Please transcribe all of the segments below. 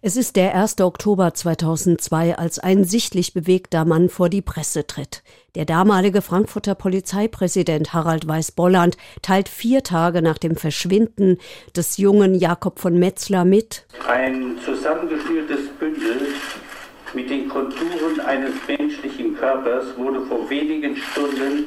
Es ist der 1. Oktober 2002, als ein sichtlich bewegter Mann vor die Presse tritt. Der damalige Frankfurter Polizeipräsident Harald Weiß-Bolland teilt vier Tage nach dem Verschwinden des jungen Jakob von Metzler mit. Ein zusammengeschnürtes Bündel mit den Konturen eines menschlichen Körpers wurde vor wenigen Stunden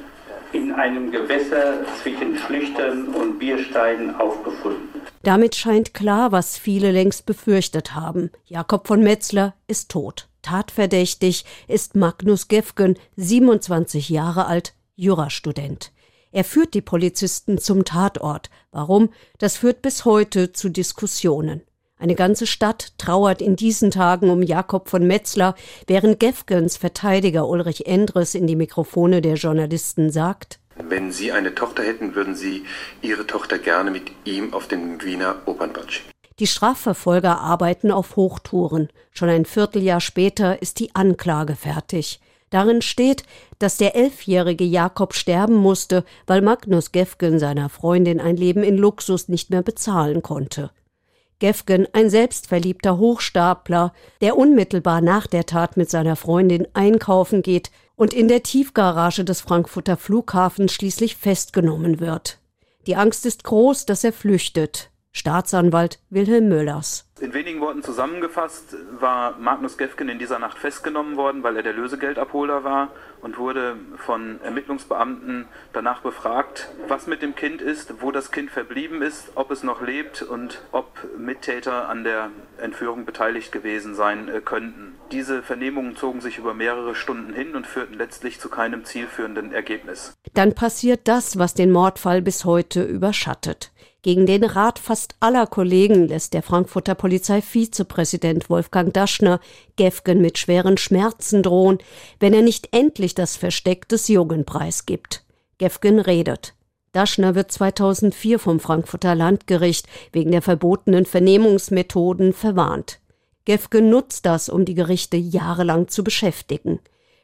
in einem Gewässer zwischen Schlüchtern und Biersteinen aufgefunden. Damit scheint klar, was viele längst befürchtet haben. Jakob von Metzler ist tot. Tatverdächtig ist Magnus Gefgen, 27 Jahre alt, Jurastudent. Er führt die Polizisten zum Tatort. Warum? Das führt bis heute zu Diskussionen. Eine ganze Stadt trauert in diesen Tagen um Jakob von Metzler, während Gefgens Verteidiger Ulrich Endres in die Mikrofone der Journalisten sagt, wenn Sie eine Tochter hätten, würden Sie Ihre Tochter gerne mit ihm auf den Wiener Opernball schicken. Die Strafverfolger arbeiten auf Hochtouren. Schon ein Vierteljahr später ist die Anklage fertig. Darin steht, dass der elfjährige Jakob sterben musste, weil Magnus Gefgen seiner Freundin ein Leben in Luxus nicht mehr bezahlen konnte. Gefgen, ein selbstverliebter Hochstapler, der unmittelbar nach der Tat mit seiner Freundin einkaufen geht und in der Tiefgarage des Frankfurter Flughafens schließlich festgenommen wird. Die Angst ist groß, dass er flüchtet. Staatsanwalt Wilhelm Möllers. In wenigen Worten zusammengefasst war Magnus Gefgen in dieser Nacht festgenommen worden, weil er der Lösegeldabholer war und wurde von Ermittlungsbeamten danach befragt, was mit dem Kind ist, wo das Kind verblieben ist, ob es noch lebt und ob Mittäter an der Entführung beteiligt gewesen sein äh, könnten. Diese Vernehmungen zogen sich über mehrere Stunden hin und führten letztlich zu keinem zielführenden Ergebnis. Dann passiert das, was den Mordfall bis heute überschattet. Gegen den Rat fast aller Kollegen lässt der Frankfurter Polizeivizepräsident Wolfgang Daschner Gefgen mit schweren Schmerzen drohen, wenn er nicht endlich das Versteck des Jungen preisgibt. Gefgen redet. Daschner wird 2004 vom Frankfurter Landgericht wegen der verbotenen Vernehmungsmethoden verwarnt. Gefgen nutzt das, um die Gerichte jahrelang zu beschäftigen.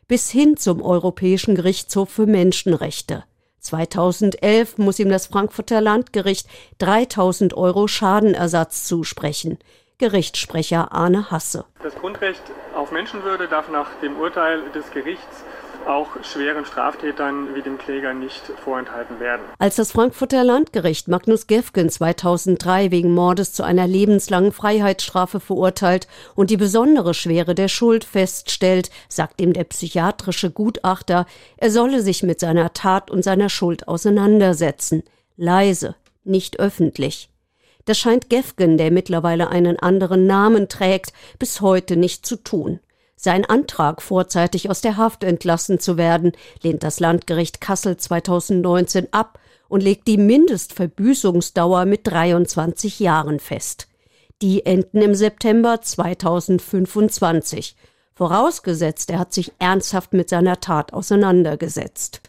Bis hin zum Europäischen Gerichtshof für Menschenrechte. 2011 muss ihm das Frankfurter Landgericht 3000 Euro Schadenersatz zusprechen. Gerichtssprecher Arne Hasse. Das Grundrecht auf Menschenwürde darf nach dem Urteil des Gerichts auch schweren Straftätern wie dem Kläger nicht vorenthalten werden. Als das Frankfurter Landgericht Magnus Gefgen 2003 wegen Mordes zu einer lebenslangen Freiheitsstrafe verurteilt und die besondere Schwere der Schuld feststellt, sagt ihm der psychiatrische Gutachter, er solle sich mit seiner Tat und seiner Schuld auseinandersetzen. Leise, nicht öffentlich. Das scheint Gefgen, der mittlerweile einen anderen Namen trägt, bis heute nicht zu tun. Sein Antrag, vorzeitig aus der Haft entlassen zu werden, lehnt das Landgericht Kassel 2019 ab und legt die Mindestverbüßungsdauer mit 23 Jahren fest. Die enden im September 2025. Vorausgesetzt, er hat sich ernsthaft mit seiner Tat auseinandergesetzt.